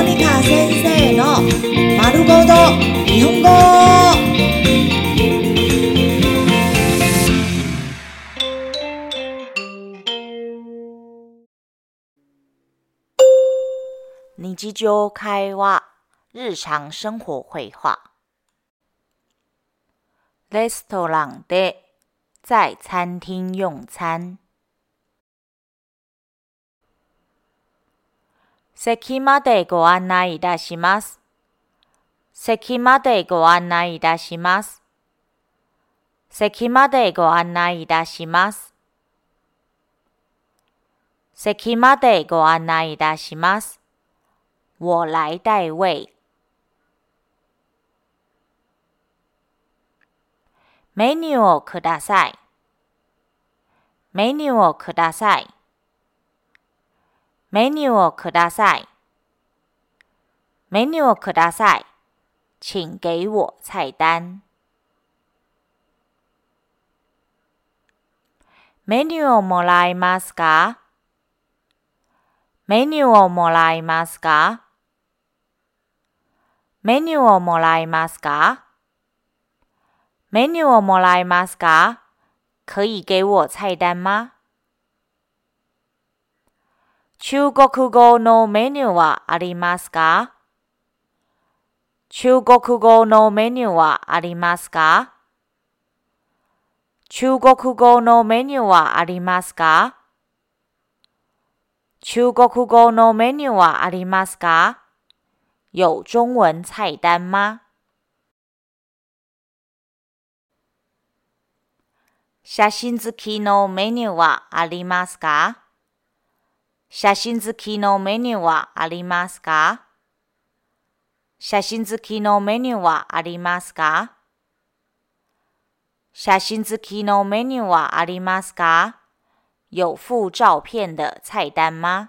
モニカ先生の丸ごと日本語。日常会話、日常生活会話。レストランで、在餐廳用餐。席までご案内いたします。席までご案内いたします。席までご案内いたします。席までご案内いたします。我来代位。メニューをください。メニューをください。メニューをください。メニューをください。请给我菜单。メニューをもらえますか？メニューをもらえますか？メニューをもらえますか？メニューをもらえますか？可以给我菜单吗？中国語のメニューはありますか？中国語のメニューはありますか？中国語のメニューはありますか？中国語のメニューはありますか？有中文菜单吗？写真付きのメニューはありますか？写真付きのメニューはありますか？写真付きのメニューはありますか？写真付きのメニューはありますか？有附照片的菜单吗？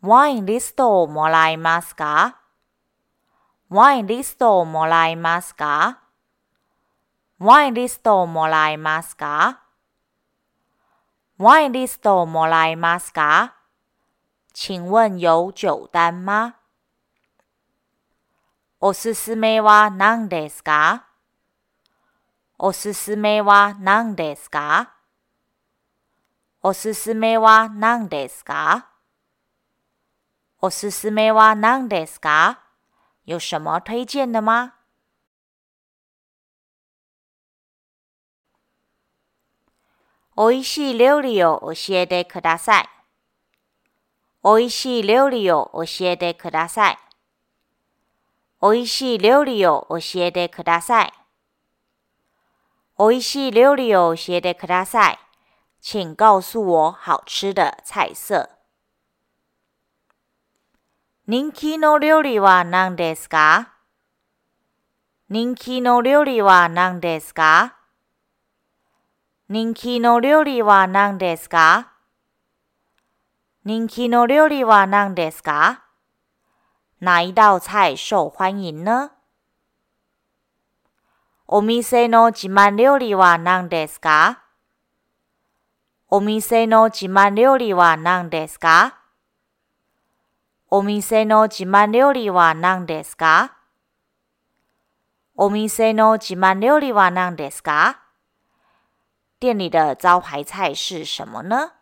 ワインリストをもらえますか？ワインリストをもらえますか？ワインリストをもらえますか？ワインリストをもらえますか请问有酒单吗？おすすめは何ですかおすすめは何ですかおすすめは何ですかおすすめは何ですか有什么推荐的吗？おいしい料理を教えてください。おいしい料理を教えてください。おいしい料理を教えてください。おいしい料理を教えてください。请告诉我好吃的菜色。人気の料理は何ですか？人気の料理は何ですか？人気の料理は何ですか？人気の料理は何ですか？哪一道菜受欢迎呢？お店の自慢料理は何ですか？お店の自慢料理は何ですか？お店の自慢料理は何ですか？お店の自慢料理は何ですか？店里的招牌菜是什么呢？